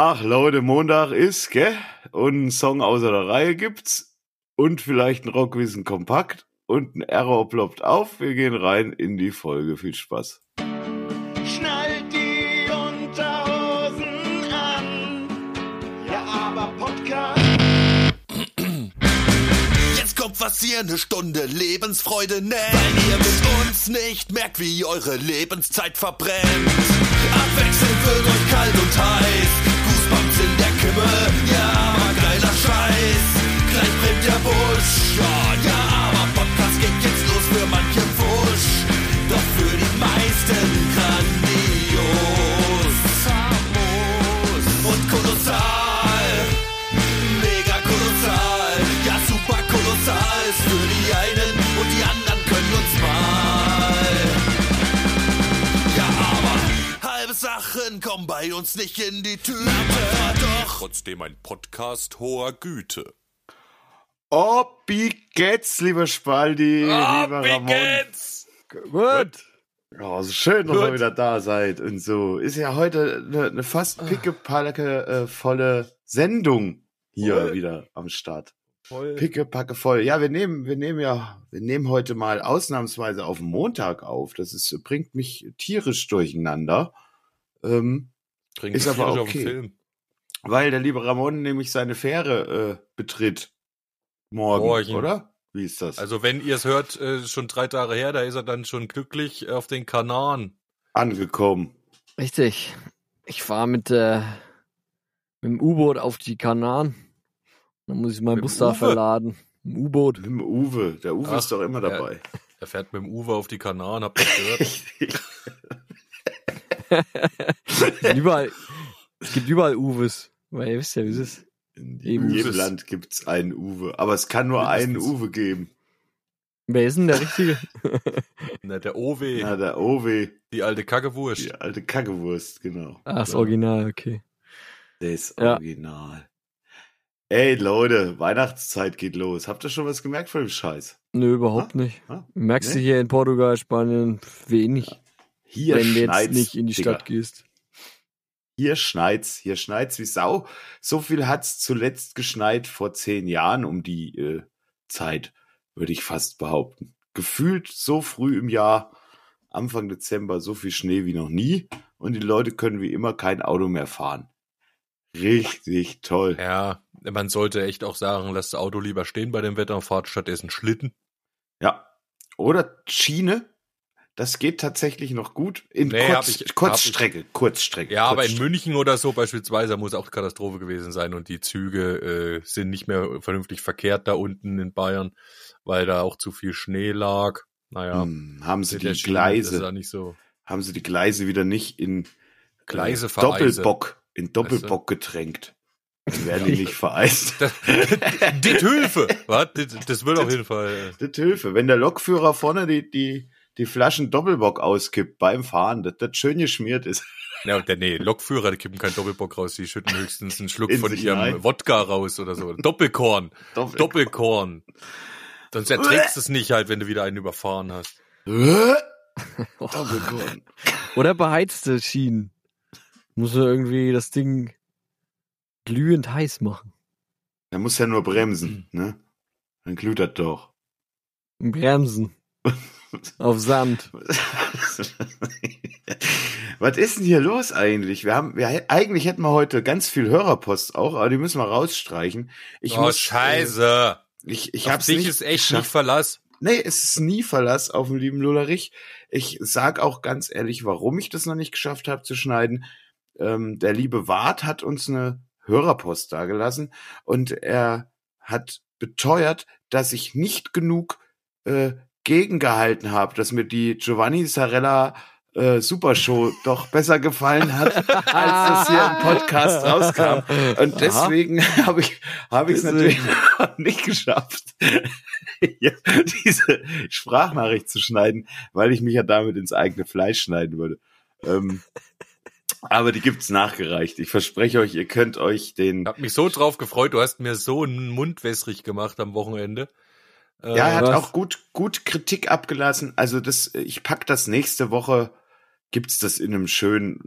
Ach Leute, Montag ist, gell? Und ein Song außer der Reihe gibt's. Und vielleicht ein Rockwissen kompakt. Und ein Error ploppt auf. Wir gehen rein in die Folge. Viel Spaß. Schnallt die Unterhosen an. Ja, aber Podcast. Jetzt kommt was ihr eine Stunde Lebensfreude nennt. Weil ihr mit uns nicht merkt, wie eure Lebenszeit verbrennt. Abwechselnd wird euch kalt und heiß. Kimme. Ja, aber geiler Scheiß. Gleich brennt der Busch. Ja, ja, bei uns nicht in die Tüte. Doch trotzdem ein Podcast hoher Güte. Oh, wie geht's, lieber Spaldi, lieber Ramon? Gut. Ja, so schön, dass ihr wieder da seid und so. Ist ja heute eine, eine fast pickepacke äh, volle Sendung hier Voll. wieder am Start. Voll. Pickepacke voll. Ja, wir nehmen, wir nehmen ja, wir nehmen heute mal ausnahmsweise auf Montag auf. Das ist, bringt mich tierisch durcheinander. Ähm, Trinken Ist aber okay. weil der liebe Ramon nämlich seine Fähre äh, betritt. Morgen, Morgen. oder? Wie ist das? Also wenn ihr es hört, äh, schon drei Tage her, da ist er dann schon glücklich auf den Kanaren. angekommen. Richtig. Ich fahre mit, äh, mit dem U-Boot auf die Kanaren. Dann muss ich meinen Bus da verladen. Im U-Boot. Mit dem Uwe. Der Uwe Ach, ist doch immer dabei. Er fährt mit dem Uwe auf die Kanaren, habt ihr gehört? Es gibt überall, es gibt überall Uwes. Weil ihr wisst ja, wie es ist. In jedem Uwes. Land gibt's einen Uwe. Aber es kann nur einen Mindestens. Uwe geben. Wer ist denn der Richtige? Na, der Owe, Na, der Owe. die alte Kackewurst. Die alte Kackewurst, genau. Ah, das Ja. Original, okay. Das Ja. Original. Ey, Leute, Weihnachtszeit geht los. Habt ihr schon was gemerkt von dem Scheiß? Nö, überhaupt nicht. Ah, Merkst du nee? hier in Portugal, Spanien wenig, Hier wenn du jetzt schneit's, nicht in die Digga. Stadt gehst. Hier schneit's, hier schneit's wie Sau. So viel hat's zuletzt geschneit vor zehn Jahren um die äh, Zeit, würde ich fast behaupten. Gefühlt so früh im Jahr, Anfang Dezember, so viel Schnee wie noch nie. Und die Leute können wie immer kein Auto mehr fahren. Richtig toll. Ja, man sollte echt auch sagen, lasst das Auto lieber stehen bei dem Wetter und fahrt stattdessen Schlitten. Ja. Oder Schiene. Das geht tatsächlich noch gut. In Nee, Kurz, ich- Kurzstrecke, Kurzstrecke. Ja, aber in Kurzstrecke. München oder so beispielsweise muss auch Katastrophe gewesen sein und die Züge äh, sind nicht mehr vernünftig verkehrt da unten in Bayern, weil da auch zu viel Schnee lag. Naja, Hm, haben sie die Schiene, Das Gleise, so. haben sie die Gleise wieder nicht in Gleise äh. Doppelbock, in Doppelbock getränkt. Dann werden die nicht vereist. Das, dit Hilfe! Was? Dit, das wird auf jeden Fall. Das Hilfe. Wenn der Lokführer vorne die, die, die Flaschen Doppelbock auskippt beim Fahren, dass das schön geschmiert ist. Ja, der, nee, Lokführer, die kippen keinen Doppelbock raus, die schütten höchstens einen Schluck In von ihrem hinein. Wodka raus oder so. Doppelkorn. Doppelbock. Doppelkorn. Sonst erträgst du es nicht halt, wenn du wieder einen überfahren hast. Doppelkorn. Oder beheizte Schienen. Muss er irgendwie das Ding glühend heiß machen. Er muss ja nur bremsen, ne? Dann glüht das doch. Bremsen. Auf Sand. Was ist denn hier los eigentlich? Wir haben, wir, eigentlich hätten wir heute ganz viel Hörerpost auch, aber die müssen wir rausstreichen. Ich oh, muss, äh, scheiße. ich, ich Auf hab's dich nicht ist echt nicht Verlass. Nee, es ist nie Verlass auf den lieben Lullerich. Ich sag auch ganz ehrlich, warum ich das noch nicht geschafft habe zu schneiden. Ähm, der liebe Wart hat uns eine Hörerpost dagelassen und er hat beteuert, dass ich nicht genug äh, gegengehalten habe, dass mir die Giovanni Sarella äh, Supershow doch besser gefallen hat, als das hier im Podcast rauskam. Und deswegen habe ich habe ich es natürlich nicht geschafft, diese Sprachnachricht zu schneiden, weil ich mich ja damit ins eigene Fleisch schneiden würde. Ähm, aber die gibt's nachgereicht. Ich verspreche euch, ihr könnt euch den. Ich hab mich so drauf gefreut, du hast mir so einen Mund wässrig gemacht am Wochenende. Äh, Ja, er hat was? auch gut, gut Kritik abgelassen. Also das, ich pack das nächste Woche, gibt's das in einem schönen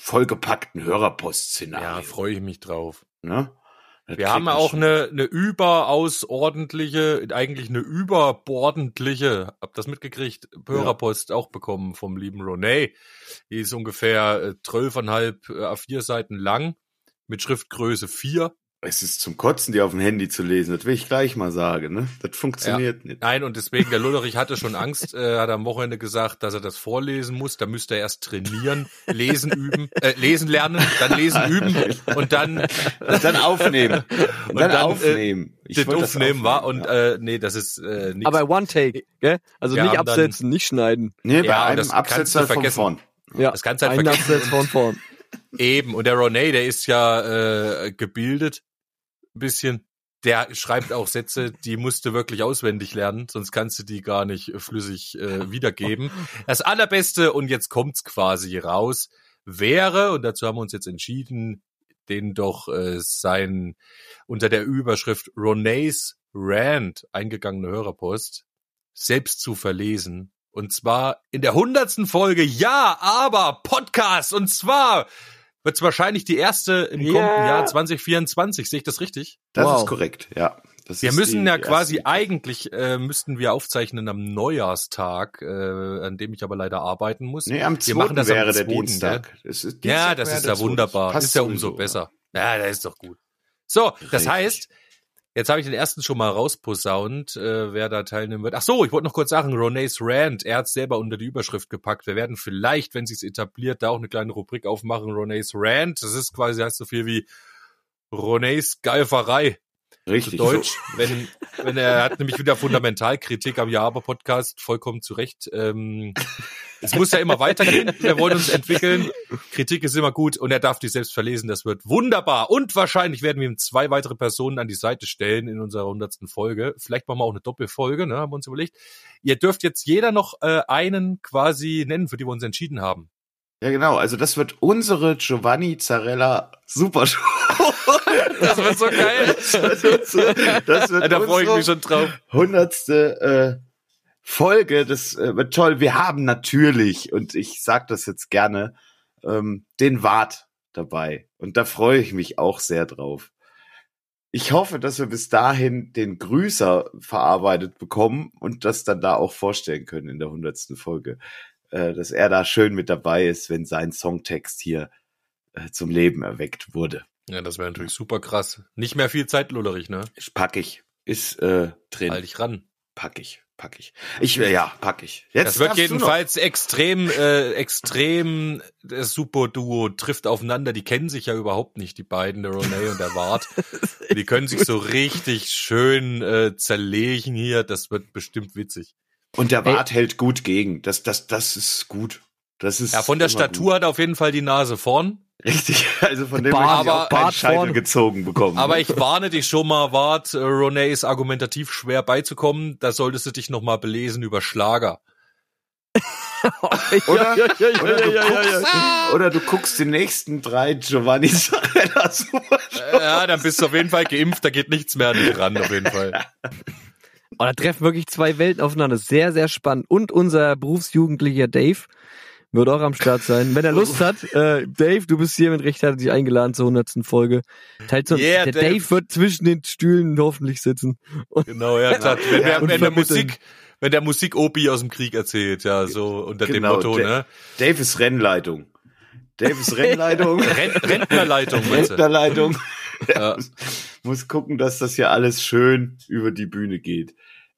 vollgepackten Hörerpost-Szenario. Ja, freue ich mich drauf. ne? Das Wir haben auch eine, eine überaus ordentliche, eigentlich eine überbordentliche, hab das mitgekriegt, Hörerpost auch bekommen vom lieben Ronay. Die ist ungefähr äh, 12,5 äh, A4 Seiten lang mit Schriftgröße 4. Es ist zum Kotzen, die auf dem Handy zu lesen. Das will ich gleich mal sagen, ne? Das funktioniert nicht. Nein, und deswegen, der Lullerich hatte schon Angst, äh, hat am Wochenende gesagt, dass er das vorlesen muss. Da müsste er erst trainieren, lesen üben, äh, lesen lernen, dann lesen üben und dann Und dann aufnehmen. Und dann, dann, äh, aufnehmen. Ich das wollte das aufnehmen war. Und ja. äh, nee, das ist äh, nichts. Aber One Take, gell? Also Wir nicht haben dann- absetzen, nicht schneiden. nee, bei ja, und einem das kannst Absatz du halt von vergessen. vorn. Ja, Das kannst du halt ein vergessen. Absatz von vorn. Eben, und der Ronay, der ist ja äh, gebildet, ein bisschen. Der schreibt auch Sätze, die musst du wirklich auswendig lernen, sonst kannst du die gar nicht flüssig äh, wiedergeben. Das allerbeste, und jetzt kommt's quasi raus, wäre, und dazu haben wir uns jetzt entschieden, den doch äh, sein unter der Überschrift Ronays Rant eingegangene Hörerpost selbst zu verlesen. Und zwar in der hundertsten Folge, ja, aber Podcast. Und zwar wird's wahrscheinlich die erste im Ja. kommenden Jahr 2024. Sehe ich das richtig? Das Wow. ist korrekt, ja. Das Wir müssen die ja quasi erste- eigentlich, äh, müssten wir aufzeichnen am Neujahrstag, äh, an dem ich aber leider arbeiten muss. Nee, am wir 2. machen das am wäre der 2., Dienstag. Es ist ja, Dienstag das ist der ja 2.. wunderbar. Passt ist ja umso besser. Ja, das ist doch gut. So, das Richtig. heißt, jetzt habe ich den ersten schon mal rausposaunt, äh, wer da teilnehmen wird. Ach so, ich wollte noch kurz sagen, Ronays Rant, er hat selber unter die Überschrift gepackt. Wir werden vielleicht, wenn sich's etabliert, da auch eine kleine Rubrik aufmachen, Ronays Rant. Das ist quasi, heißt so viel wie Ronays Geiferei zu Richtig. Deutsch. Wenn, wenn er hat nämlich wieder Fundamentalkritik am Ja-Aber-Podcast, vollkommen zu Recht. Ähm, es muss ja immer weitergehen. Wir wollen uns entwickeln. Kritik ist immer gut und er darf die selbst verlesen. Das wird wunderbar. Und wahrscheinlich werden wir ihm zwei weitere Personen an die Seite stellen in unserer hundertsten Folge. Vielleicht machen wir auch eine Doppelfolge, ne, haben wir uns überlegt. Ihr dürft jetzt jeder noch äh, einen quasi nennen, für die wir uns entschieden haben. Ja, genau. Also das wird unsere Giovanni Zarella Super Show. Das wird so geil. Das wird, das wird Da freue ich mich schon drauf. hundertste äh, Folge. Das äh, wird toll. Wir haben natürlich, und ich sag das jetzt gerne, ähm, den Wart dabei. Und da freue ich mich auch sehr drauf. Ich hoffe, dass wir bis dahin den Grüßer verarbeitet bekommen und das dann da auch vorstellen können in der hundertsten Folge. Äh, dass er da schön mit dabei ist, wenn sein Songtext hier äh, zum Leben erweckt wurde. Ja, das wäre natürlich super krass. Nicht mehr viel Zeit, Lullerich, ne? Pack ich. Ist äh, drin. Halt dich ran. Pack ich, pack ich. Ich äh, ja, pack ich. Jetzt Das wird darfst du noch. jedenfalls extrem, äh, extrem, das Super-Duo trifft aufeinander. Die kennen sich ja überhaupt nicht, die beiden, der Ronay und der Wart. Die können sich so richtig schön äh, zerlegen hier. Das wird bestimmt witzig. Und der Bart hält gut gegen. Das, das, das ist gut. Das ist Ja, von der Statur hat er auf jeden Fall die Nase vorn. Richtig. Also von dem Bart- möchte ich auch Bart Scheitel gezogen bekommen. Aber ich warne dich schon mal, Wart, äh, Ronay ist argumentativ schwer beizukommen. Da solltest du dich noch mal belesen über Schlager. Oder? ja, ja, ja, oder, du guckst, oder du guckst die nächsten drei Giovanni Show. Ja, dann bist du auf jeden Fall geimpft, da geht nichts mehr an dich ran, auf jeden Fall. Oh, da treffen wirklich zwei Welten aufeinander. Sehr, sehr spannend. Und unser berufsjugendlicher Dave wird auch am Start sein. Wenn er Lust hat, äh, Dave, du bist hiermit recht herzlich eingeladen zur hundertsten Folge. Teilt so, Yeah, der Dave. Dave. wird zwischen den Stühlen hoffentlich sitzen. Und Genau, ja, klar. Wenn, Ja, der, und wenn der. Musik, wenn der Musik-Opi aus dem Krieg erzählt, ja, so unter dem Genau, Motto, der- ne? Dave ist Rennleitung. Dave ist Rennleitung. Ren Rentnerleitung? Rentnerleitung. Ja. Muss gucken, dass das hier alles schön über die Bühne geht.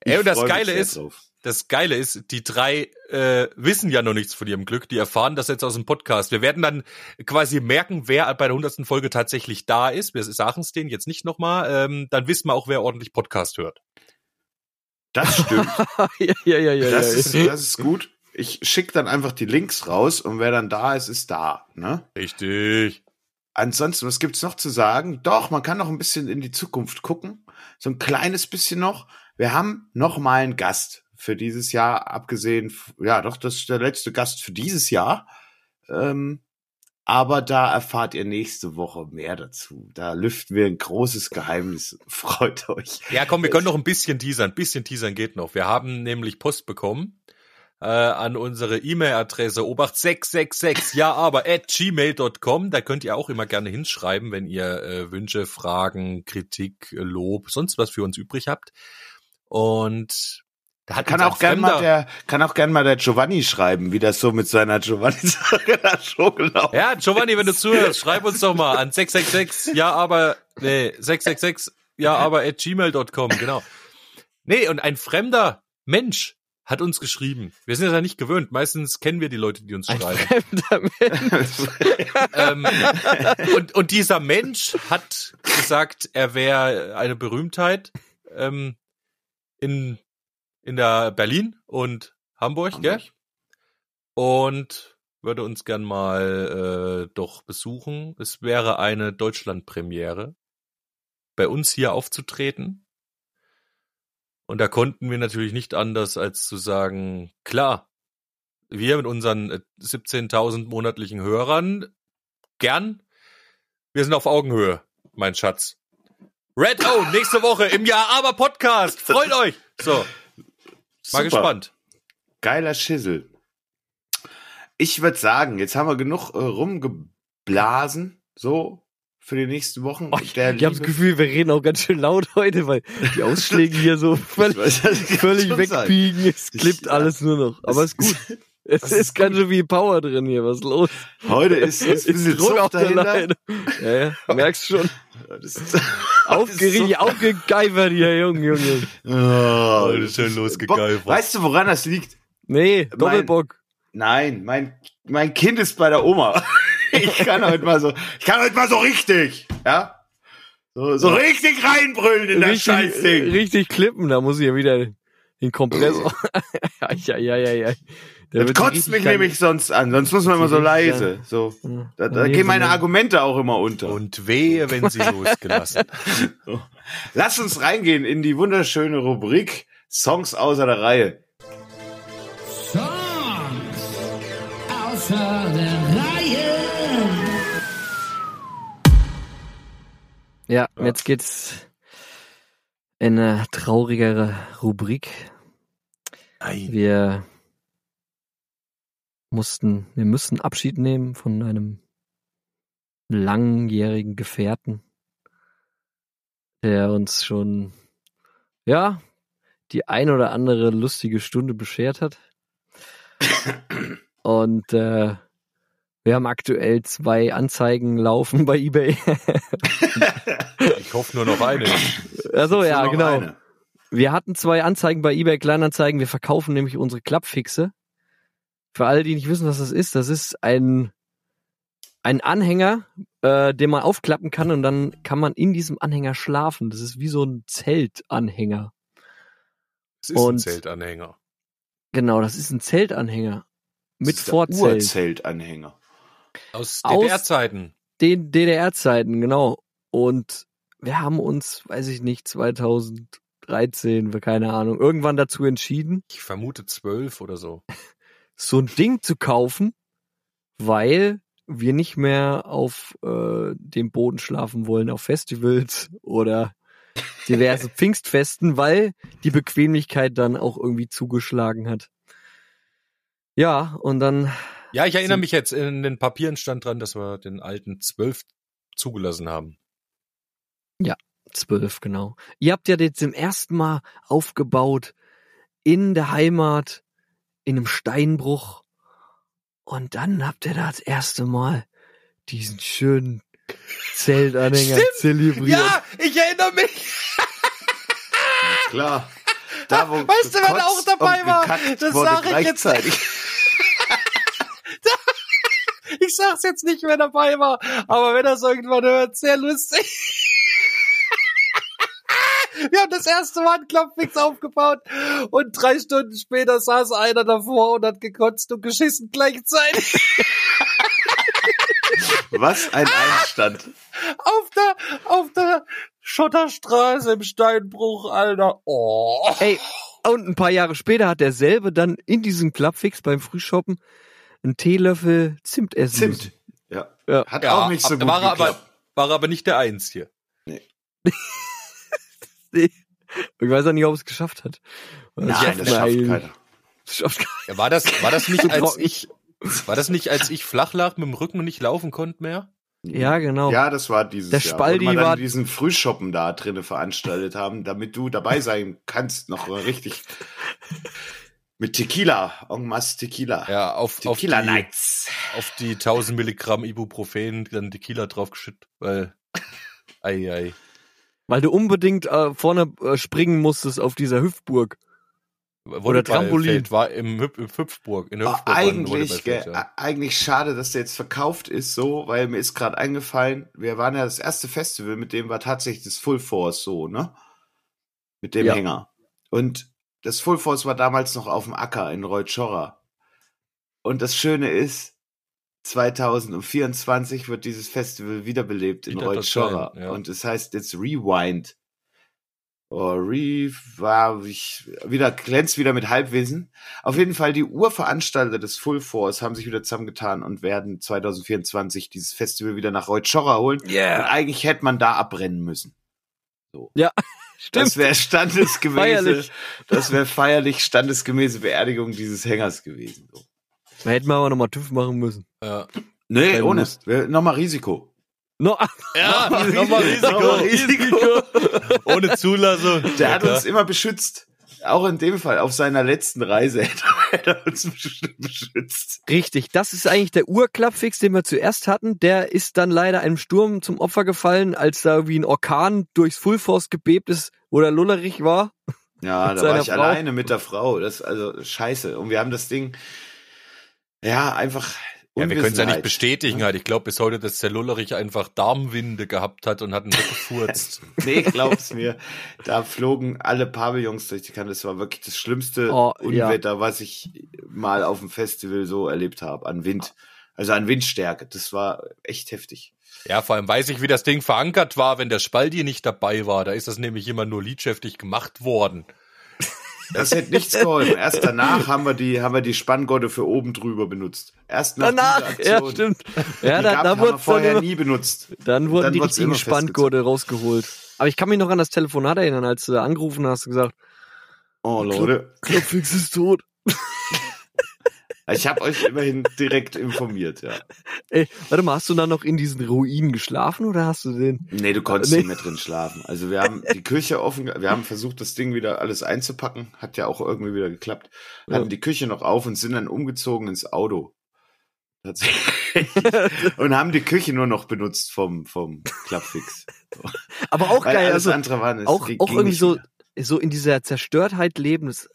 Ich Ey, und das Geile ist, drauf. Das Geile ist, die drei äh, wissen ja noch nichts von ihrem Glück, die erfahren das jetzt aus dem Podcast. Wir werden dann quasi merken, wer bei der hundertsten Folge tatsächlich da ist. Wir sagen es denen jetzt nicht nochmal. Ähm, dann wissen wir auch, wer ordentlich Podcast hört. Das stimmt. ja, ja, ja, ja. Das ja. ist, das ist gut. Ich schicke dann einfach die Links raus und wer dann da ist, ist da. Ne? Richtig. Ansonsten, was gibt's noch zu sagen? Doch, man kann noch ein bisschen in die Zukunft gucken. So ein kleines bisschen noch. Wir haben noch mal einen Gast für dieses Jahr, abgesehen, ja, doch, das ist der letzte Gast für dieses Jahr. Ähm, aber da erfahrt ihr nächste Woche mehr dazu. Da lüften wir ein großes Geheimnis. Freut euch. Ja, komm, wir können noch ein bisschen teasern. Ein bisschen teasern geht noch. Wir haben nämlich Post bekommen äh, an unsere E-Mail-Adresse obacht666 ja aber at gmail.com. Da könnt ihr auch immer gerne hinschreiben, wenn ihr äh, Wünsche, Fragen, Kritik, Lob, sonst was für uns übrig habt. Und Kann uns ein auch gern mal der, kann auch gern mal der Giovanni schreiben, wie das so mit seiner Giovanni-Sache da schon gelaufen Ja, Giovanni, wenn du zuhörst, schreib uns doch mal an 666, ja, aber, nee, 666, ja, aber at gmail.com, genau. Nee, und ein fremder Mensch hat uns geschrieben. Wir sind das ja nicht gewöhnt. Meistens kennen wir die Leute, die uns Ein schreiben. fremder Mensch. ähm, und, und dieser Mensch hat gesagt, er wäre eine Berühmtheit ähm, in, in der Berlin und Hamburg, gell? Hamburg. Und würde uns gern mal äh, doch besuchen. Es wäre eine Deutschlandpremiere, bei uns hier aufzutreten. Und da konnten wir natürlich nicht anders, als zu sagen, klar, wir mit unseren äh, 17.000 monatlichen Hörern, gern, wir sind auf Augenhöhe, mein Schatz. Red O, nächste Woche im Jahr aber Podcast. Freut euch. So, mal Super. gespannt. Geiler Schissel. Ich würde sagen, jetzt haben wir genug äh, rumgeblasen, so, für die nächsten Wochen. Oh, ich Der ich habe das Gefühl, wir reden auch ganz schön laut heute, weil die Ausschläge hier so völlig, Ich weiß, völlig schon sein. wegbiegen. Es Ich- klippt ja. alles nur noch. Aber ist gut. Es ist, ist ganz schön viel Power drin hier. Was ist los? Heute ist, ist ein bisschen Druck auf der dahinter. Leine. Ja, ja, merkst schon. Das Aufgeregt, so- aufgegeifert hier, Junge, Junge. Oh, schön losgegeifert. Weißt du, woran das liegt? Nee, Doppelbock. Nein, mein, mein Kind ist bei der Oma. Ich kann heute mal so, ich kann heute mal so richtig, ja? So, so richtig reinbrüllen in das Richtig, Scheißding. richtig klippen, da muss ich ja wieder den Kompressor. ja, ja, ja, ja, ja. Der Das kotzt mich nämlich sonst an, sonst muss man immer so leise. So, da, da nee, gehen so meine eine- Argumente auch immer unter. Und wehe, wenn sie losgelassen. Lass uns reingehen in die wunderschöne Rubrik Songs außer der Reihe. Songs außer der Reihe. Ja, jetzt geht's in eine traurigere Rubrik. Wir mussten, wir müssen Abschied nehmen von einem langjährigen Gefährten, der uns schon, ja, die ein oder andere lustige Stunde beschert hat. Und äh, wir haben aktuell zwei Anzeigen laufen bei eBay. Ich hoffe nur noch eine. Also ja, genau. eine. Wir hatten zwei Anzeigen bei eBay Kleinanzeigen. Wir verkaufen nämlich unsere Klappfixe. Für alle, die nicht wissen, was das ist, das ist ein, ein Anhänger, äh, den man aufklappen kann und dann kann man in diesem Anhänger schlafen. Das ist wie so ein Zeltanhänger. Es ist ein Und- Zeltanhänger. Genau, das ist ein Zeltanhänger. Mit Das ist der Vorzelt. Urzeltanhänger. Aus Aus- DDR-Zeiten. Den DDR-Zeiten, genau. Und wir haben uns, weiß ich nicht, 2013, keine Ahnung, irgendwann dazu entschieden, Ich vermute zwölf oder so. so ein Ding zu kaufen, weil wir nicht mehr auf äh, dem Boden schlafen wollen, auf Festivals oder diverse Pfingstfesten, weil die Bequemlichkeit dann auch irgendwie zugeschlagen hat. Ja, und dann, Ja, ich erinnere mich jetzt, in den Papieren stand dran, dass wir den alten zwölf zugelassen haben. zwölf, genau. Ihr habt ja jetzt zum ersten Mal aufgebaut in der Heimat, in einem Steinbruch. Und dann habt ihr da das erste Mal diesen schönen Zeltanhänger Stimmt. zelebriert. Ja, ich erinnere mich. Klar. Da, wo Weißt du, wer da auch dabei war? Das wurde sag ich jetzt. Ich sag's jetzt nicht, wer dabei war, aber wenn das irgendwann hört, sehr lustig. Wir haben das erste Mal einen Klappfix aufgebaut und drei Stunden später saß einer davor und hat gekotzt und geschissen gleichzeitig Was ein Einstand. auf der, auf der Schotterstraße im Steinbruch, Alter. Oh. Ey, und ein paar Jahre später hat derselbe dann in diesem Klappfix beim Frühshoppen einen Teelöffel Zimt essen Zimt. Ja. Ja. Hat auch nicht so gut war er aber, geklappt. war er aber nicht der Eins hier. Nee. Ich weiß auch nicht, ob es geschafft hat. Das Nein, schafft das schafft keiner. Schafft Ja, war das, war das nicht, als Trocken. ich, war das nicht, als ich flach lag mit dem Rücken und nicht laufen konnte mehr? Ja, genau. Ja, das war dieses Der Jahr. Spaldi wo wir war- diesen Frühschoppen da drinnen veranstaltet haben, damit du dabei sein kannst, noch richtig mit Tequila, en masse Tequila. Ja, auf, auf, die, Tequila Nights. auf die 1000 Milligramm Ibuprofen dann Tequila draufgeschüttet, weil, ei, ei. Weil du unbedingt äh, vorne äh, springen musstest auf dieser Hüftburg. Oder Trampolin. War im, Hüp Hüpfburg. In der Oh, Hüpfburg war ein eigentlich, gell, Volleyballfeld, ja. eigentlich schade, dass der jetzt verkauft ist, so, weil mir ist gerade eingefallen, wir waren ja das erste Festival, mit dem war tatsächlich das Full Force so, ne? Mit dem Ja. Hänger. Und das Full Force war damals noch auf dem Acker in Reutschorra. Und das Schöne ist, 2024 wird dieses Festival wiederbelebt in Wieder Reutschorra. ja. Und es heißt jetzt Rewind. Oh, Re war ich, wieder glänzt wieder mit Halbwissen. Auf jeden Fall die Urveranstalter des Full Force haben sich wieder zusammengetan und werden 2024 dieses Festival wieder nach Reutschorra holen. Und eigentlich hätte man da abbrennen müssen. Stimmt. Das wäre standesgemäße, Feierlich. das wäre feierlich standesgemäße Beerdigung dieses Hängers gewesen. So. Da hätten wir aber nochmal TÜV machen müssen. Ja. Nee, Kein ohne. Nochmal Risiko. No, Ja, nochmal Risiko. Nochmal Risiko. Ohne Zulassung. Der hat Ja, uns immer beschützt. Auch in dem Fall, auf seiner letzten Reise hätte er uns beschützt. Richtig, das ist eigentlich der Urklappfix, den wir zuerst hatten. Der ist dann leider einem Sturm zum Opfer gefallen, als da wie ein Orkan durchs Full Force gebebt ist, wo der Lullerich war. Ja, da war ich Frau. alleine mit der Frau. Das ist also scheiße. Und wir haben das Ding, ja, einfach. Ja, wir können es ja nicht bestätigen halt. Ich glaube bis heute, dass der Lullerich einfach Darmwinde gehabt hat und hat ihn weggefurzt. Nee, glaub's mir. Da flogen alle Pavillons durch die Kante. Das war wirklich das schlimmste Oh, ja. Unwetter, was ich mal auf dem Festival so erlebt habe. An Wind. Also an Windstärke. Das war echt heftig. ja, vor allem weiß ich, wie das Ding verankert war, wenn der Spaldi nicht dabei war. Da ist das nämlich immer nur liedschäftig gemacht worden. Das hätte nichts geholfen. Erst danach haben wir die, haben wir die Spanngurte für oben drüber benutzt. Erst nach Danach, ja, stimmt. Ja, Die da, gab- da wurde vorher dann, nie benutzt. dann wurden dann die richtigen Spanngurte rausgeholt. Aber ich kann mich noch an das Telefonat erinnern, als du da angerufen hast, du gesagt, Oh, Leute. Klappfix ist tot. Ich habe euch immerhin direkt informiert, ja. Ey, warte mal, hast du dann noch in diesen Ruinen geschlafen oder hast du den? Nee, du konntest Nee. nicht mehr drin schlafen. Also wir haben die Küche offen, wir haben versucht, das Ding wieder alles einzupacken. Hat ja auch irgendwie wieder geklappt. Hatten Ja. die Küche noch auf und sind dann umgezogen ins Auto. Tatsächlich. und haben die Küche nur noch benutzt vom, vom Klappfix. Aber auch Weil geil, alles also andere war auch, auch irgendwie so, mehr. so in dieser Zerstörtheit leben, das,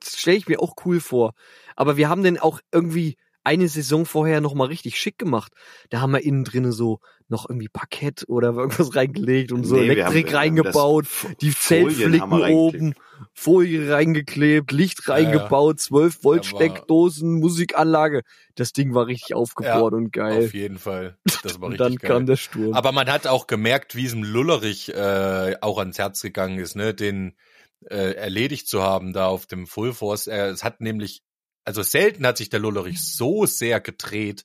das stelle ich mir auch cool vor. Aber wir haben den auch irgendwie eine Saison vorher nochmal richtig schick gemacht. Da haben wir innen drinnen so noch irgendwie Parkett oder irgendwas reingelegt und so Nee, Elektrik haben reingebaut, die Zeltflicken oben, Folie reingeklebt, Licht Ja, reingebaut, 12 Volt Da war- Steckdosen, Musikanlage. Das Ding war richtig aufgebohrt und geil. Auf jeden Fall. Das war Und richtig dann geil. kam der Sturm. Aber man hat auch gemerkt, wie diesem Lullerich äh, auch ans Herz gegangen ist, ne, den äh, erledigt zu haben da auf dem Full Force. Er, es hat nämlich, also selten hat sich der Lullerich so sehr gedreht,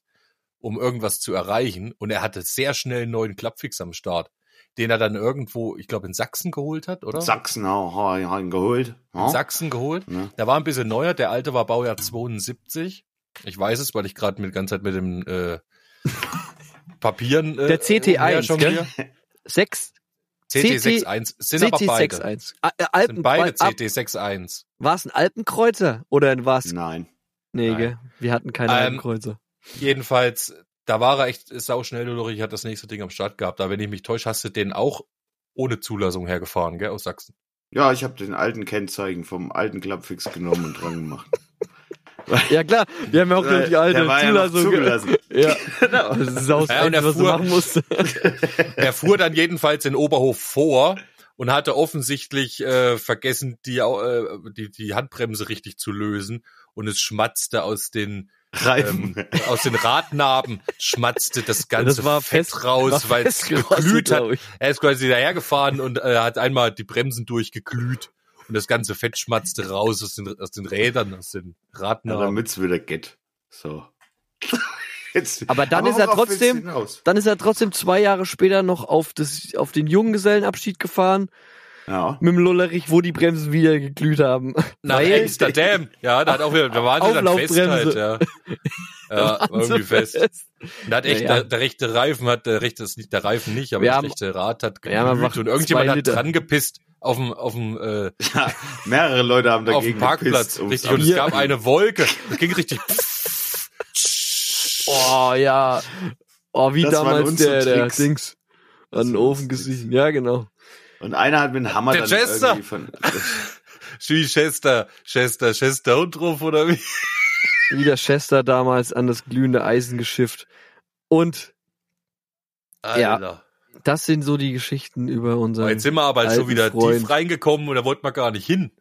um irgendwas zu erreichen. Und er hatte sehr schnell einen neuen Klappfix am Start, den er dann irgendwo, ich glaube, in Sachsen geholt hat, oder? Sachsen auch, haben ihn geholt. in Ja? Sachsen geholt. Ja. Der war ein bisschen neuer, der alte war Baujahr 72. Ich weiß es, weil ich gerade mit ganze Zeit mit dem äh, Papieren äh, Der CT1, umherjongliere. Sechs, CT61 sind aber beide. CT61. Ah, äh, Alpen, Sind beide Ab- CT61. War es ein Alpenkreuzer oder war es? Nein. Nee, Nein. gell? Wir hatten keine Ähm, Alpenkreuzer. Jedenfalls, da war er echt sau schnell durch, hat das nächste Ding am Start gehabt. Aber wenn ich mich täusche, hast du den auch ohne Zulassung hergefahren, gell, aus Sachsen. Ja, ich habe den alten Kennzeichen vom alten Klappfix genommen und dran gemacht. Ja klar, wir haben ja auch die alte der war ja Zulassung. zugelassen. ja, das ist auch Ja, und er was du fuhr- machen musst. Er fuhr dann jedenfalls in Oberhof vor und hatte offensichtlich äh, vergessen, die, äh, die, die Handbremse richtig zu lösen. Und es schmatzte aus den Reifen. ähm, aus den Radnaben schmatzte das ganze das war Fett fest raus, weil es geglüht hat. Er ist quasi dahergefahren und äh, hat einmal die Bremsen durchgeglüht und das ganze Fett schmatzte raus aus den, aus den Rädern, aus den ja, Radnaben. damit's wieder geht. So. Jetzt, Aber dann ist er trotzdem-? Dann ist er trotzdem zwei Jahre später noch auf, das, auf den Junggesellenabschied gefahren. Ja. mit dem Lullerich, wo die Bremsen wieder geglüht haben. Nach Weil- Amsterdam. Ja, da hat auch wieder, da waren sie dann fest halt, ja. Ja, war irgendwie fest. Da hat echt, Naja. der, der rechte Reifen hat, der rechte, ist nicht der Reifen nicht, aber das rechte Rad hat wir haben geglüht und irgendjemand hat dran gepisst auf dem, auf dem, äh, ja. Mehrere Leute haben auf dagegen dem Parkplatz. Richtig. Und es gab eine Wolke. Es ging richtig. Oh ja. Oh, wie Das damals der, der. Dings. An den Ofen unsere gesicht. Ja, genau. Und einer hat mit dem Hammer Der dann Chester. irgendwie von. Wie Chester, Chester, Chester und drauf oder wie? Wie der Chester damals an das glühende Eisen geschifft. Und Ja. Alter. das sind so die Geschichten über unseren. Jetzt sind wir aber alten schon wieder Freund. tief reingekommen und da wollten wir gar nicht hin.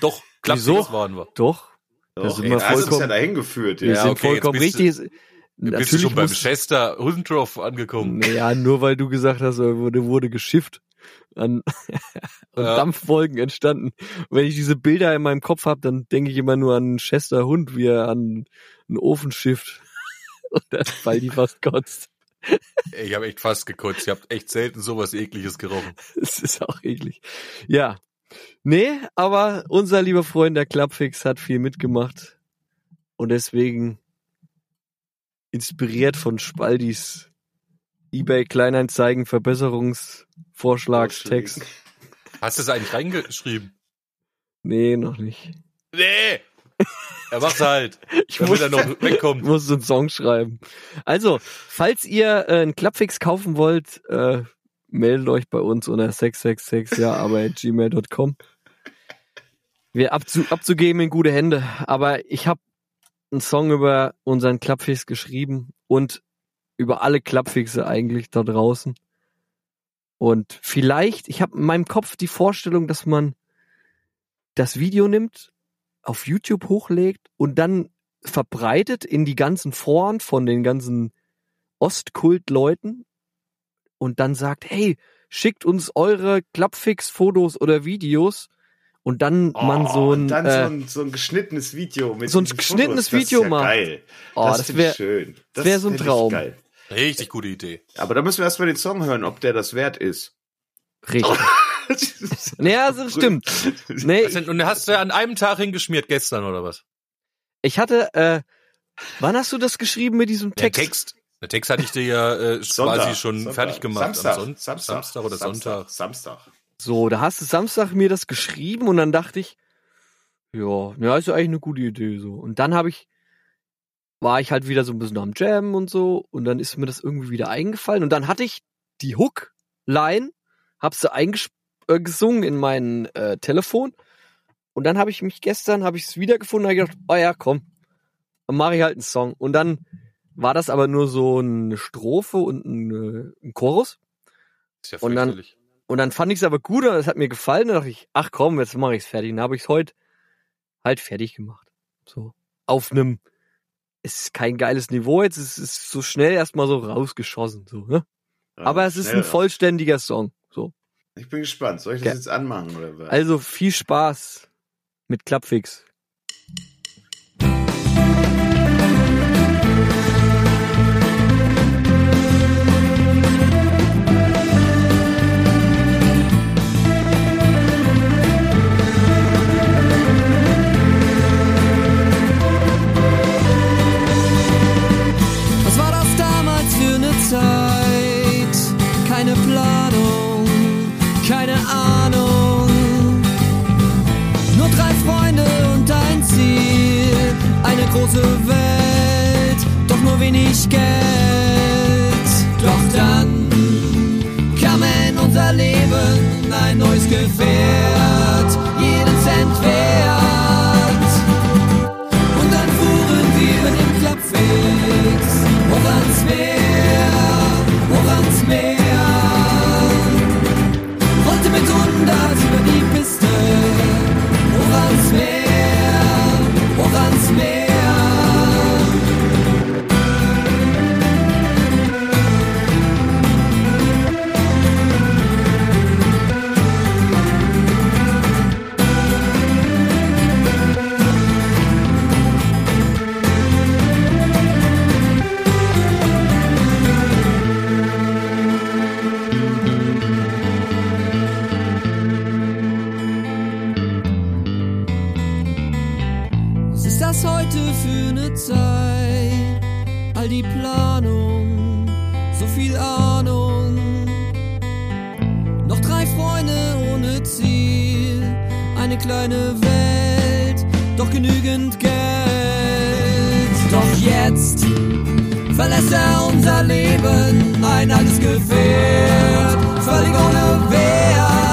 Doch, klappt Wieso? waren wir. Doch, Doch, Das sind ey, wir das ist vollkommen- ja dahin geführt. wir Ja, sind okay, vollkommen bist du- richtig. Du bist Natürlich schon beim Chester Hundendorf angekommen. Naja, nur weil du gesagt hast, er wurde, wurde geschifft. An, und Ja. Dampfwolken entstanden. Und wenn ich diese Bilder in meinem Kopf habe, dann denke ich immer nur an einen Chester Hund, wie er an einen Ofen schifft. Und dann weil die fast kotzt. Ich habe echt fast gekotzt. Ich habe echt selten sowas ekliges gerochen. Das ist auch eklig. Ja. Nee, aber unser lieber Freund, der Clubfix, hat viel mitgemacht. Und deswegen inspiriert von Spaldis eBay Kleinanzeigen Verbesserungsvorschlagstext. Hast du es eigentlich reingeschrieben? Nee, noch nicht. Nee! Er macht's halt. Ich muss, er noch wegkommt. muss so einen Song schreiben. Also, falls ihr äh, einen Clubfix kaufen wollt, äh, meldet euch bei uns unter 666 ja, aber at gmail.com. Wir abzu abzugeben in gute Hände. Aber ich habe einen Song über unseren Clubfix geschrieben und über alle Clubfixe eigentlich da draußen. Und vielleicht, ich habe in meinem Kopf die Vorstellung, dass man das Video nimmt, auf YouTube hochlegt und dann verbreitet in die ganzen Foren von den ganzen Ostkult-Leuten und dann sagt, hey, schickt uns eure Clubfix-Fotos oder Videos und dann man so Oh, ein, dann äh, so, ein, so ein geschnittenes Video mit so ein geschnittenes Fotos. Video das ist ja macht. Geil. oh, das das wäre schön. Das wär so ein Traum. Geil. Richtig gute Idee. Aber da müssen wir erstmal den Song hören, ob der das wert ist. richtig. naja, also das stimmt. Nee, Was denn- Und hast du an einem Tag hingeschmiert gestern oder was? ich hatte, äh, wann hast du das geschrieben mit diesem Der Text? Text. Der Text hatte ich dir ja äh, Sonntag, quasi schon Sonntag. fertig gemacht. Samstag, am Son Samstag, Samstag oder Samstag, Sonntag. Samstag. So, da hast du Samstag mir das geschrieben und dann dachte ich, ja, ja, ist ja eigentlich eine gute Idee so. Und dann habe ich, war ich halt wieder so ein bisschen am Jam und so und dann ist mir das irgendwie wieder eingefallen und dann hatte ich die Hook-Line, hab sie eingesungen äh, gesungen in mein äh, Telefon und dann habe ich mich gestern, habe ich es wiedergefunden und gedacht, oh ja, komm, dann mache ich halt einen Song. Und dann war das aber nur so eine Strophe und ein, äh, ein Chorus. Ist ja Und dann-. Und dann fand ich es aber gut und es hat mir gefallen. Dann dachte ich, ach komm, jetzt mache ich es fertig. Dann habe ich es heute halt fertig gemacht. So. Auf einem, ist kein geiles Niveau jetzt, es ist so schnell erstmal so rausgeschossen. So, ne? Ja, Aber es ist ein vollständiger Song. So. Ich bin gespannt. Soll ich das Ja. jetzt anmachen oder was? Also viel Spaß mit Klappfix. Keine Planung, keine Ahnung. Nur drei Freunde und ein Ziel. Eine große Welt, doch nur wenig Geld. Doch dann kam in unser Leben ein neues Gefährt. Doch genügend Geld. Doch jetzt verlässt er unser Leben, ein altes Gefährt, völlig ohne Wert.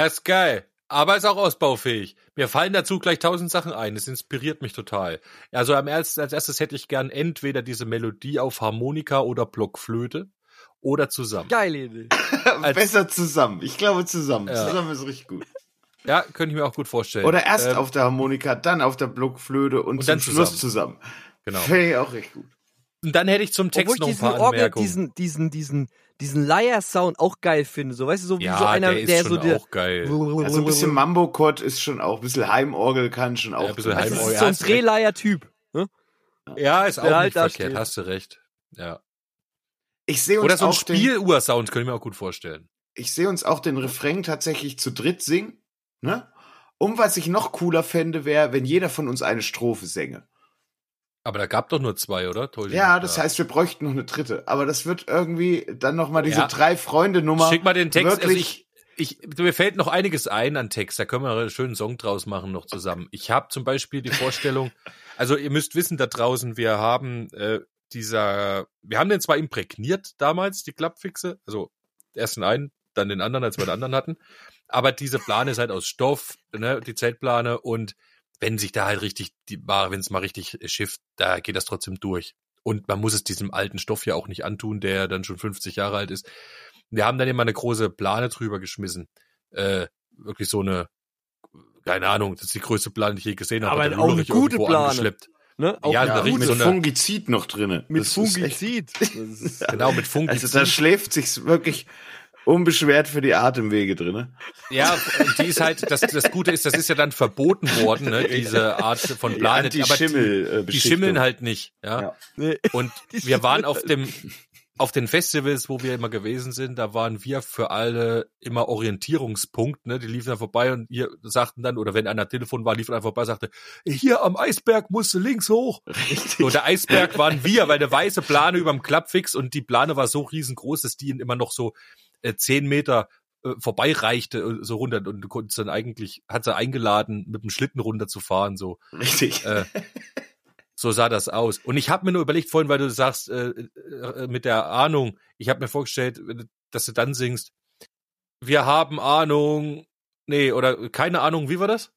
Er ist geil, aber ist auch ausbaufähig. Mir fallen dazu gleich tausend Sachen ein. Es inspiriert mich total. Also am erst, als erstes hätte ich gern entweder diese Melodie auf Harmonika oder Blockflöte oder zusammen. Geile Idee. Als- Besser zusammen. Ich glaube zusammen. Ja. Zusammen ist richtig gut. Ja, könnte ich mir auch gut vorstellen. Oder erst Ähm, auf der Harmonika, dann auf der Blockflöte und, Und zum dann Schluss zusammen. Genau. Finde ich auch richtig gut. Und dann hätte ich zum Text Obwohl ich noch ein diesen paar Orgel, Anmerkungen. diesen, diesen, diesen, diesen Leier-Sound auch geil finde. So, weißt du, so wie ja, so einer, der ist der schon so der. auch geil. Also ein bisschen Mambo-Chord ist schon auch, ein bisschen Heimorgel kann schon auch. ein bisschen Also, Heimorgel. das ist so ein. Drehleier-Typ. Ja, ist auch Der halt nicht verkehrt, steht. hast du recht. Ja. Ich sehe uns Oder so ein auch Spieluhr-Sound könnte ich mir auch gut vorstellen. ich sehe uns auch den Refrain tatsächlich zu dritt singen, ne? Und was ich noch cooler fände, wäre, wenn jeder von uns eine Strophe sänge. Aber da gab doch nur zwei, oder? Täusche ich Ja, das da? heißt, wir bräuchten noch eine dritte. Aber das wird irgendwie dann noch mal diese Ja. drei Freunde Nummer. Schick mal den Text. Also Wirklich, ich, ich, mir fällt noch einiges ein an Text. Da können wir einen schönen Song draus machen noch zusammen. Ich habe zum Beispiel die Vorstellung, also ihr müsst wissen da draußen, wir haben äh, dieser, wir haben den zwar imprägniert damals, die Klappfixe, also erst den einen, dann den anderen, als wir den anderen hatten. Aber diese Plane ist halt aus Stoff, ne, die Zeltplane und wenn sich da halt richtig, die, wenn es mal richtig schifft, da geht das trotzdem durch. Und man muss es diesem alten Stoff ja auch nicht antun, der dann schon 50 Jahre alt ist. Wir haben dann immer eine große Plane drüber geschmissen. Äh, wirklich so eine, keine Ahnung, das ist die größte Plane, die ich je gesehen habe. Aber auch eine gute irgendwo Plane. angeschleppt. Ne? Auch Ja, ja, mit so eine- Fungizid noch drinne. mit Das ist echt- Fungizid. Ist- Genau, mit Fungizid. Also da schläft sich's wirklich unbeschwert für die Atemwege drinne. Ja, die ist halt, das, das Gute ist, das ist ja dann verboten worden, ne, diese Art von Die Plane. aber die, die schimmeln halt nicht, ja. Ja. Und Die wir waren auf dem, auf den Festivals, wo wir immer gewesen sind, da waren wir für alle immer Orientierungspunkt, ne? Die liefen da vorbei und ihr sagten dann, oder wenn einer Telefon war, lief einer vorbei, sagte, hier am Eisberg musst du links hoch. Richtig. So, der Eisberg waren wir, weil eine weiße Plane überm Klappfix und die Plane war so riesengroß, dass die ihn immer noch so äh, zehn Meter äh, vorbeireichte, äh, so runter und du konntest dann eigentlich, hat sie eingeladen, mit dem Schlitten runterzufahren, so. Richtig. Äh, so sah das aus. Und ich habe mir nur überlegt vorhin, weil du sagst, äh, äh, mit der Ahnung, ich habe mir vorgestellt, dass du dann singst, wir haben Ahnung, nee, oder keine Ahnung, wie war das?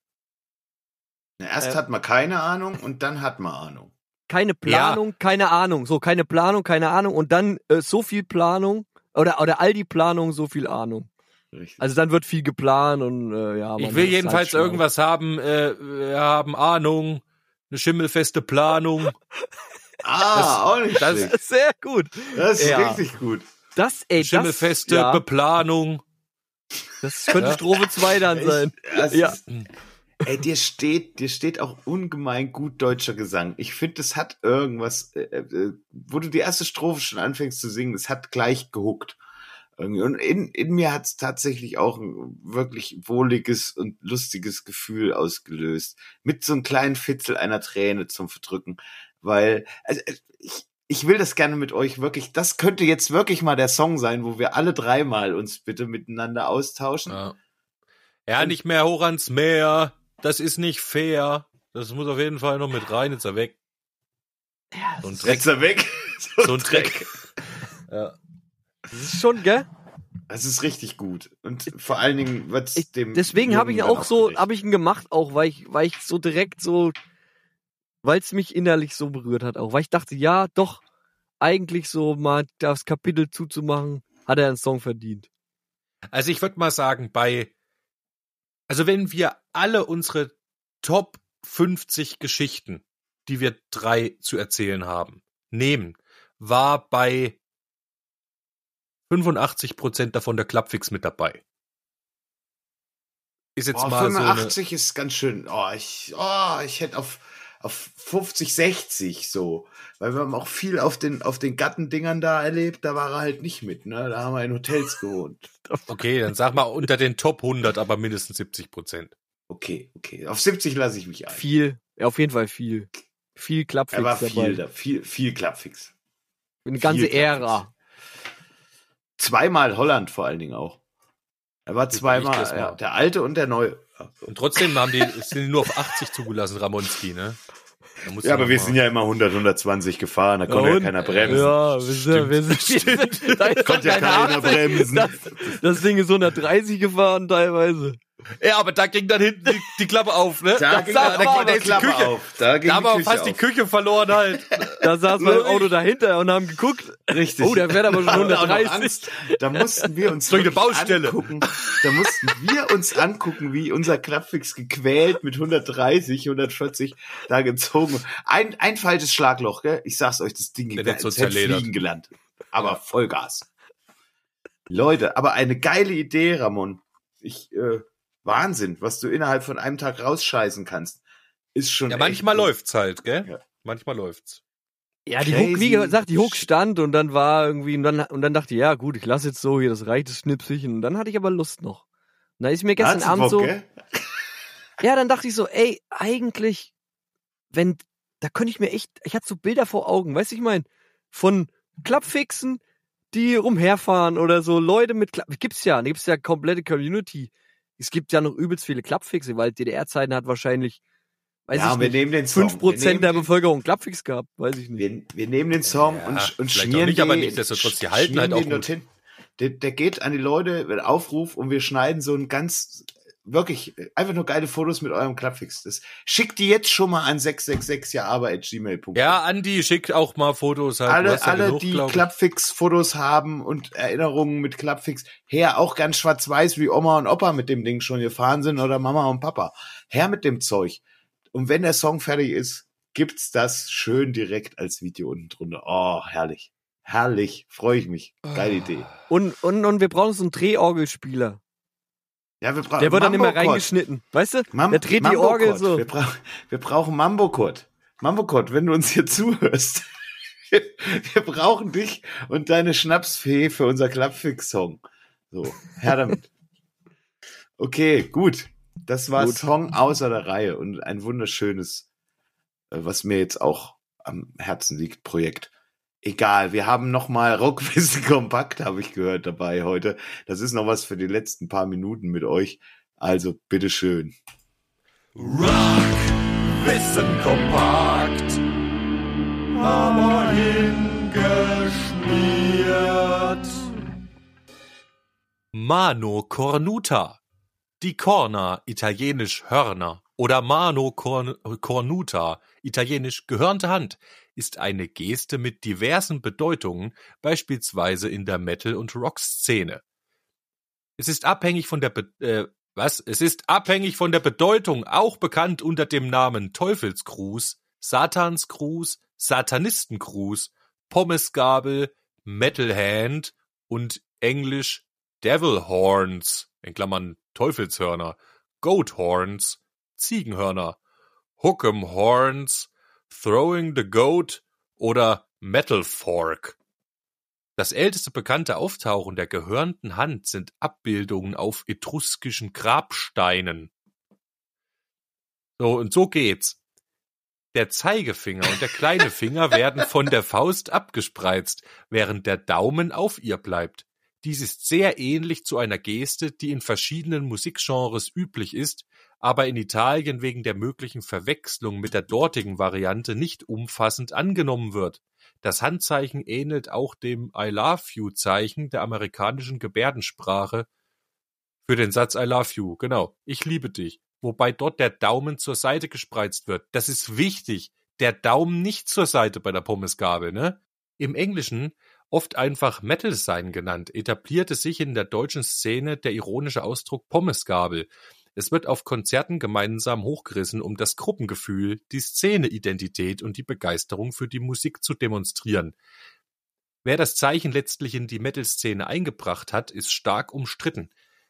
Erst äh, hat man keine Ahnung und dann hat man Ahnung. keine Planung, keine Ahnung. So, keine Planung, keine Ahnung. Und dann äh, so viel Planung. Oder, oder all die Planung, so viel Ahnung. Richtig. Also dann wird viel geplant und äh, ja. Ich will ist jedenfalls halt irgendwas haben, äh, wir haben Ahnung, eine schimmelfeste Planung. ah, auch nicht das- schlecht. Sehr gut. Das ist Ja. richtig gut. Das, ey, das, Schimmelfeste ja, Beplanung. das könnte Ja. Strophe 2 dann sein. Das Ja. ist, ey, dir steht, dir steht auch ungemein gut deutscher Gesang. Ich finde, das hat irgendwas, äh, äh, wo du die erste Strophe schon anfängst zu singen, das hat gleich gehuckt. Irgendwie. Und in, in mir hat es tatsächlich auch ein wirklich wohliges und lustiges Gefühl ausgelöst. Mit so einem kleinen Fitzel einer Träne zum Verdrücken. Weil, also, äh, ich, ich will das gerne mit euch wirklich, das könnte jetzt wirklich mal der Song sein, wo wir alle dreimal uns bitte miteinander austauschen. Ja. ja, nicht mehr hoch ans Meer. Das ist nicht fair. Das muss auf jeden Fall noch mit rein. Jetzt ist er weg. So ein Dreck. Jetzt er weg. So ein Dreck. Ja. Das ist schon, gell? Das ist richtig gut. Und vor allen Dingen wird's Ich, dem. deswegen habe ich auch so, habe ich ihn gemacht, auch weil ich, weil ich so direkt so, weil es mich innerlich so berührt hat, auch weil ich dachte, ja, doch, eigentlich so mal das Kapitel zuzumachen, hat er einen Song verdient. Also ich würde mal sagen, bei, also wenn wir alle unsere Top 50 Geschichten, die wir drei zu erzählen haben, nehmen, war bei 85 Prozent davon der Klappfix mit dabei. Ist jetzt Oh, mal so eine, 85 ist ganz schön. Oh, ich, oh, ich hätte auf, auf 50, 60 so. Weil wir haben auch viel auf den, auf den Gattendingern da erlebt. Da war er halt nicht mit, ne? Da haben wir in Hotels gewohnt. okay, dann sag mal unter den Top 100, aber mindestens 70 Prozent. Okay, okay. Auf 70 lasse ich mich ein. Viel, ja, auf jeden Fall viel. Viel Klappfix er war dabei. viel, da, viel, viel Klappfix. Eine ganze viel Klappfix. Ära. Zweimal Holland vor allen Dingen auch. Er war zweimal, ja, der alte und der neue. Und trotzdem haben die, sind nur auf 80 zugelassen, Ramonski, ne? Ja, aber wir mal- sind ja immer 100, 120 gefahren, da konnte ja, und- keiner bremsen. Ja, wir sind, wir sind, sind, da ist Konnte ja kein keiner bremsen. Das, das Ding ist 130 gefahren teilweise. Ja, aber da ging dann hinten die, die Klappe auf, ne? Da Das ging da, mal, da, da die die Klappe Küche. auf. Da ging Da haben wir die fast die auf. Küche verloren halt. Da saßen wir im Auto dahinter und haben geguckt. Richtig. Oh, der fährt aber schon Da hatten wir auch noch 130. Angst. Da mussten wir uns So eine Baustelle. angucken. Da mussten wir uns angucken, wie unser Klappfix gequält mit 130, 140 da gezogen. Ein, ein falsches Schlagloch, gell? Ich sag's euch, das Ding Der ging fliegen gelandet. Aber Vollgas. Leute, aber eine geile Idee, Ramon. Ich, äh, Wahnsinn, was du innerhalb von einem Tag rausscheißen kannst. Ist schon. Ja, manchmal gut. läuft's halt, gell? Ja. Manchmal läuft's. Ja, die Crazy. Hook, wie gesagt, die Hook stand und dann war irgendwie, und dann, und dann dachte ich, ja gut, ich lasse jetzt so hier, das reicht das Schnipselchen. Und dann hatte ich aber Lust noch. Und da ist mir gestern Hat's Abend Bock, so, gell? ja, dann dachte ich so, ey, eigentlich, wenn, da könnte ich mir echt, ich hatte so Bilder vor Augen, weißt du, ich meine, von Klappfixen, die rumherfahren oder so Leute mit Klapp, gibt's ja, gibt's ja komplette Community. Es gibt ja noch übelst viele Klappfixe, weil DDR-Zeiten hat wahrscheinlich, weiß Ja, ich wir nicht, nehmen den Song. fünf Wir Prozent nehmen der den- Bevölkerung Klappfix gehabt, weiß ich nicht. Wir, wir nehmen den Song Ja, und, und schmieren nicht, die, aber nichtsdestotrotz, die halten halt auch den gut. dorthin. Der, der geht an die Leute, Aufruf und wir schneiden so ein ganz, wirklich, einfach nur geile Fotos mit eurem Klappfix. Das, schickt die jetzt schon mal an 666jahre.gmail.com. Ja, Andi, schick auch mal Fotos halt. Alle, ja alle genug, die. Klappfix-Fotos haben und Erinnerungen mit Klappfix, her, auch ganz schwarz-weiß, wie Oma und Opa mit dem Ding schon gefahren sind oder Mama und Papa. Her mit dem Zeug. Und wenn der Song fertig ist, gibt's das schön direkt als Video unten drunter. Oh, herrlich. Herrlich. Freue ich mich. Geile Idee. Und, und, und wir brauchen so einen Drehorgelspieler. Ja, wir brauchen Der wird dann immer reingeschnitten. Weißt du? Mam der dreht die Orgel so. Wir, bra wir brauchen Mambo Chord. Mambo Chord, wenn du uns hier zuhörst. wir brauchen dich und deine Schnapsfee für unser Klappfix-Song. So, her damit. Okay, gut. Das war Gut. Song außer der Reihe und ein wunderschönes, äh, was mir jetzt auch am Herzen liegt, Projekt. Egal, wir haben noch mal Rockwissen kompakt, habe ich gehört dabei heute. Das ist noch was für die letzten paar Minuten mit euch. Also bitteschön. Rock, Wissen kompakt, aber hingeschmiert. Mano cornuta. Die Corna, italienisch Hörner, oder Mano corn cornuta, italienisch gehörnte Hand, ist eine Geste mit diversen Bedeutungen, beispielsweise in der Metal- und Rock-Szene. Es ist abhängig von der Be äh, was? Es ist abhängig von der Bedeutung, auch bekannt unter dem Namen Teufelsgruß, Satansgruß, Satanistengruß, Pommesgabel, Metal Hand und Englisch Devil Horns, in Klammern Teufelshörner, Goat Horns, Ziegenhörner. Hook'em Horns, Throwing the Goat oder Metal Fork. Das älteste bekannte Auftauchen der gehörnten Hand sind Abbildungen auf etruskischen Grabsteinen. So, und so geht's. Der Zeigefinger und der kleine Finger werden von der Faust abgespreizt, während der Daumen auf ihr bleibt. Dies ist sehr ähnlich zu einer Geste, die in verschiedenen Musikgenres üblich ist, aber in Italien wegen der möglichen Verwechslung mit der dortigen Variante nicht umfassend angenommen wird. Das Handzeichen ähnelt auch dem I love you Zeichen der amerikanischen Gebärdensprache für den Satz I love you, genau, ich liebe dich, wobei dort der Daumen zur Seite gespreizt wird. Das ist wichtig. Der Daumen nicht zur Seite bei der Pommesgabel, ne? Im Englischen oft einfach Metal Sign genannt, etablierte sich in der deutschen Szene der ironische Ausdruck Pommesgabel. Es wird auf Konzerten gemeinsam hochgerissen, um das Gruppengefühl, die Szeneidentität und die Begeisterung für die Musik zu demonstrieren. Wer das Zeichen letztlich in die Metal-Szene eingebracht hat, ist stark umstritten.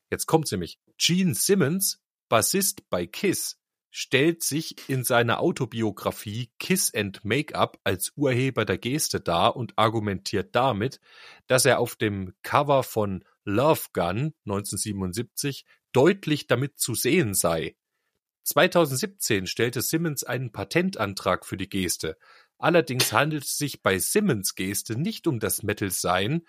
Jetzt kommt's nämlich. Gene Simmons, Bassist bei Kiss, stellt sich in seiner Autobiografie Kiss and Make-up als Urheber der Geste dar und argumentiert damit, dass er auf dem Cover von Love Gun 1977 deutlich damit zu sehen sei. 2017 stellte Simmons einen Patentantrag für die Geste. Allerdings handelt es sich bei Simmons Geste nicht um das Metal Sign,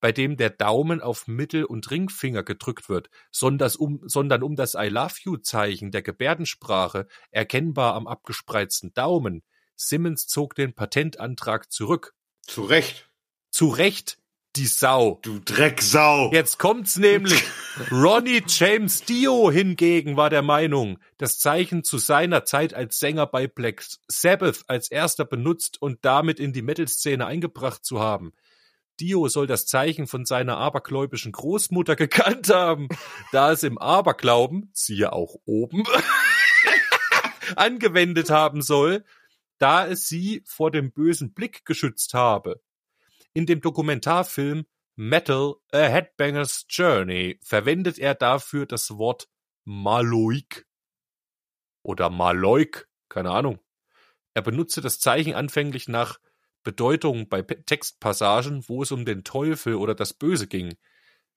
bei dem der Daumen auf Mittel- und Ringfinger gedrückt wird, sondern um, sondern um das I love you Zeichen der Gebärdensprache, erkennbar am abgespreizten Daumen. Simmons zog den Patentantrag zurück. Zu Recht. Zu Recht, die Sau. Du Drecksau. Jetzt kommt's nämlich. Ronnie James Dio hingegen war der Meinung, das Zeichen zu seiner Zeit als Sänger bei Black Sabbath als erster benutzt und damit in die Metal-Szene eingebracht zu haben. Dio soll das Zeichen von seiner abergläubischen Großmutter gekannt haben, da es im Aberglauben, siehe auch oben, angewendet haben soll, da es sie vor dem bösen Blick geschützt habe. In dem Dokumentarfilm Metal A Headbanger's Journey verwendet er dafür das Wort Maloik oder Maloik, keine Ahnung. Er benutzte das Zeichen anfänglich nach Bedeutung bei Textpassagen, wo es um den Teufel oder das Böse ging.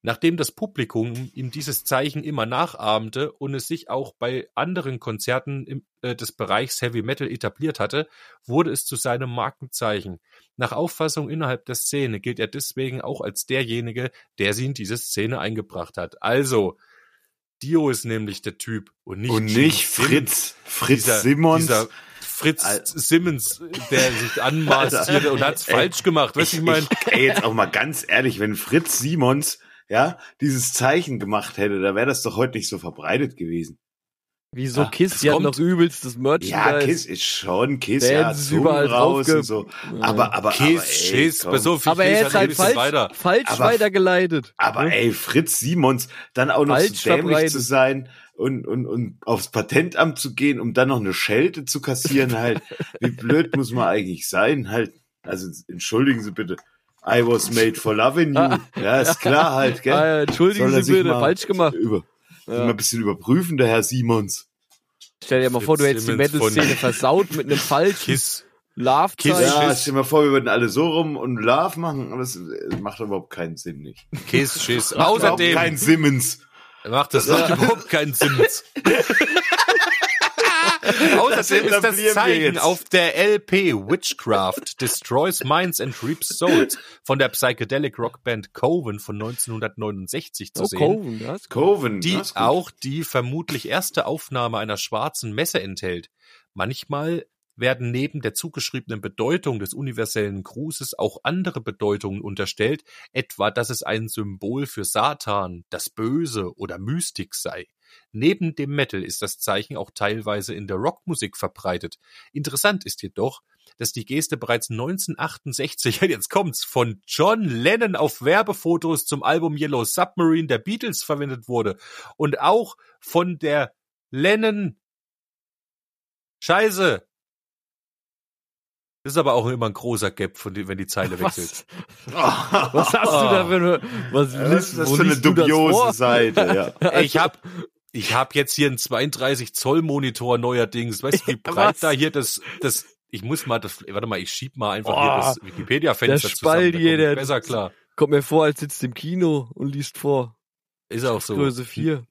Nachdem das Publikum ihm dieses Zeichen immer nachahmte und es sich auch bei anderen Konzerten im, äh, des Bereichs Heavy Metal etabliert hatte, wurde es zu seinem Markenzeichen. Nach Auffassung innerhalb der Szene gilt er deswegen auch als derjenige, der sie in diese Szene eingebracht hat. Also, Dio ist nämlich der Typ und nicht, Und nicht. Fritz. Fritz Dieser- Simmons. Dieser Fritz Al- Simmons, der sich anmaßt Alter. und hat's Ey, falsch gemacht. Weißt ich meine, ich, ey, jetzt auch mal ganz ehrlich, wenn Fritz Simons ja dieses Zeichen gemacht hätte, da wäre das doch heute nicht so verbreitet gewesen. Wieso Ja, Kiss? das Die hatten kommt. doch übelst das Merchandise. Ja, Kiss ist schon Kiss, ja, Bands Zungen überall raus und so. Aber, aber, Kiss, aber, ey, Schiss, komm. so viel Aber er Kiss ist halt falsch, weiter. falsch Aber- weitergeleitet. Aber Ne? ey, Fritz Simons, dann auch noch Falsch so dämlich verbreitet. zu sein und, und, und aufs Patentamt zu gehen, um dann noch eine Schelte zu kassieren, halt. Wie blöd muss man eigentlich sein, halt. Also, entschuldigen Sie bitte. I was made for loving you. Ja, ist klar halt, gell? Ah, entschuldigen Soll er Sie bitte, falsch gemacht. Über, Ja. mal ein bisschen überprüfen, der Herr Simons. Stell dir mal vor, du Fritz hättest die Simmons von- Metal-Szene versaut mit einem falschen Kiss. Love-Zeichen. Kiss. Ja, stell dir mal vor, wir würden alle so rum und Love machen, aber das macht überhaupt keinen Sinn nicht. Kiss, Schiss. Macht überhaupt Außerdem kein Simmons. macht das macht überhaupt keinen Sinn. Außerdem ist das Zeichen auf der LP Witchcraft Destroys Minds and Reaps Souls von der Psychedelic Rockband Coven von 1969 zu Oh, sehen. Coven, das Coven. die das auch die vermutlich erste Aufnahme einer schwarzen Messe enthält. Manchmal werden neben der zugeschriebenen Bedeutung des universellen Grußes auch andere Bedeutungen unterstellt, etwa dass es ein Symbol für Satan, das Böse oder Mystik sei. Neben dem Metal ist das Zeichen auch teilweise in der Rockmusik verbreitet. Interessant ist jedoch, dass die Geste bereits 1968, jetzt kommt's, von John Lennon auf Werbefotos zum Album Yellow Submarine der Beatles verwendet wurde und auch von der Lennon Scheiße. Das ist aber auch immer ein großer Gap, von dem, wenn die Zeile wechselt. Was hast du da für eine, was, Was ist das für eine dubiose Seite, ja. Ich hab, ich habe jetzt hier einen 32 Zoll Monitor neuerdings. Weißt du, wie breit da hier das, das, ich muss mal das, warte mal, ich schieb mal einfach Oh, hier das Wikipedia-Fenster zusammen. da ich der- besser klar. Kommt mir vor, als sitzt im Kino und liest vor. Ist auch so. Größe 4.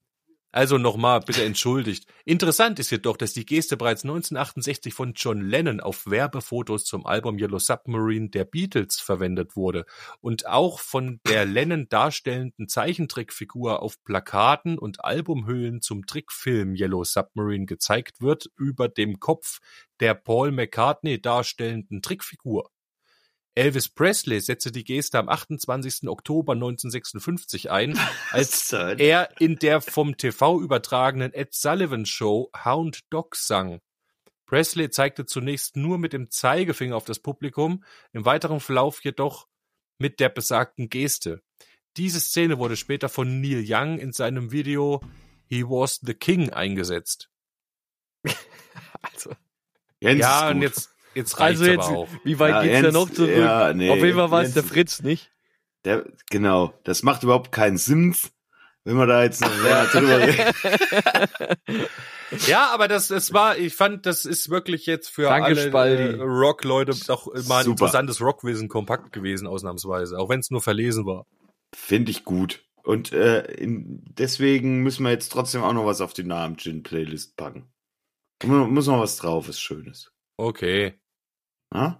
Also nochmal, bitte entschuldigt. Interessant ist jedoch, dass die Geste bereits 1968 von John Lennon auf Werbefotos zum Album Yellow Submarine der Beatles verwendet wurde und auch von der Lennon darstellenden Zeichentrickfigur auf Plakaten und Albumhüllen zum Trickfilm Yellow Submarine gezeigt wird über dem Kopf der Paul McCartney darstellenden Trickfigur. Elvis Presley setzte die Geste am 28. Oktober 1956 ein, als er in der vom TV übertragenen Ed Sullivan Show Hound Dog sang. Presley zeigte zunächst nur mit dem Zeigefinger auf das Publikum, im weiteren Verlauf jedoch mit der besagten Geste. Diese Szene wurde später von Neil Young in seinem Video He Was the King eingesetzt. Also, Jens ja, und jetzt, jetzt reicht's also jetzt, aber auch. wie weit Ja, geht's denn noch zurück? ja, nee, Auf jeden Fall war es der Fritz, nicht? Der, genau, das macht überhaupt keinen Sinn, wenn wir da jetzt noch länger drüber reden. Ja, aber das, es war, ich fand, das ist wirklich jetzt für Danke, alle Spaldi. äh, Rock-Leute doch mal ein Super. interessantes Rockwissen kompakt gewesen, ausnahmsweise. Auch wenn es nur verlesen war. Finde ich gut. Und äh, in, deswegen müssen wir jetzt trotzdem auch noch was auf die Namen-Gin-Playlist packen. Mu- Muss noch was drauf, ist Schönes. Okay. Was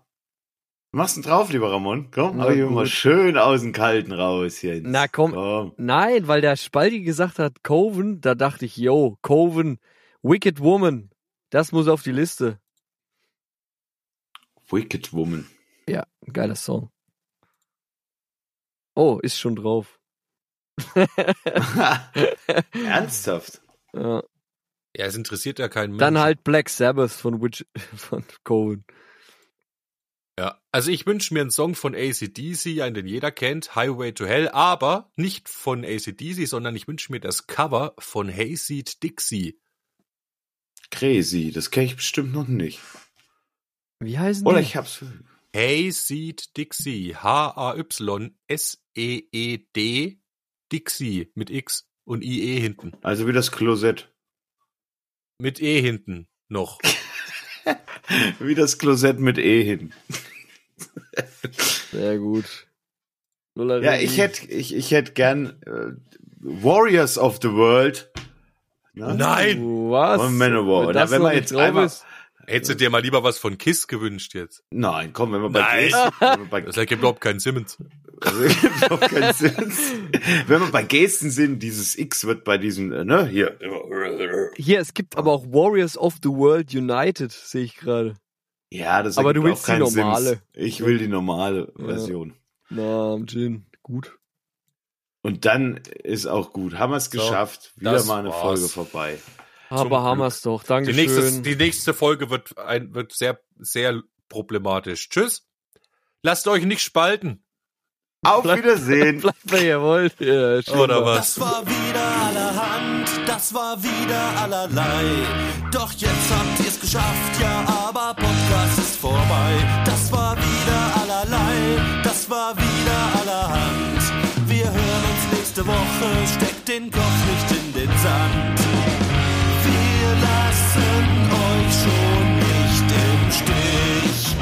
machst du denn drauf, lieber Ramon? Komm, Na hau ich mal schön aus dem Kalten raus hier. Na komm, komm. Nein, weil der Spaldi gesagt hat, Coven, da dachte ich, yo, Coven, Wicked Woman, das muss auf die Liste. Wicked Woman. Ja, geiler Song. Oh, ist schon drauf. Ernsthaft? Ja. Ja, es interessiert ja keinen Menschen. Dann halt Black Sabbath von, Witch, von Coven. Ja, also ich wünsche mir einen Song von ACDC, einen, den jeder kennt, Highway to Hell, aber nicht von ACDC, sondern ich wünsche mir das Cover von Hayseed Dixie. Crazy, das kenne ich bestimmt noch nicht. Wie heißen Oder die? ich hab's. Hayseed Dixie, H-A-Y-S-E-E-D, Dixie mit X und IE hinten. Also wie das Klosett. Mit E hinten noch. Wie das Klosett mit E hin. Sehr gut. Nuller Ja, ich hätte ich, ich hätt gern äh, Warriors of the World. Na? Nein! Was? Und Manowar. Wenn Oder das wenn nicht jetzt einmal- ist. Hättest du dir mal lieber was von Kiss gewünscht jetzt? Nein, komm, wenn wir bei Nein. Wir bei, Das ergibt überhaupt keinen Simmons. Also, überhaupt keinen Sinn. wenn wir bei Gesten sind, dieses X wird bei diesem, äh, ne, hier. Hier, es gibt aber auch Warriors of the World United, sehe ich gerade. Ja, das Aber du willst auch die normale. Sinn. Ich will die normale Ja. Version. Na, am Gin. Gut. Und dann ist auch gut. Haben wir es So, geschafft. Wieder mal eine war's. Folge vorbei. Aber haben wir's doch. Die Dankeschön. nächste, die nächste Folge wird, ein, wird sehr, sehr problematisch. Tschüss. Lasst euch nicht spalten. Auf Wiedersehen. Bleibt, wer ihr wollt. Ja, Oder was? Das war wieder allerhand, das war wieder allerlei. Doch jetzt habt ihr's geschafft, ja, aber Podcast ist vorbei. Das war wieder allerlei, das war wieder allerhand. Wir hören uns nächste Woche, steckt den Kopf nicht in den Sand. Wir lassen euch schon nicht im Stich.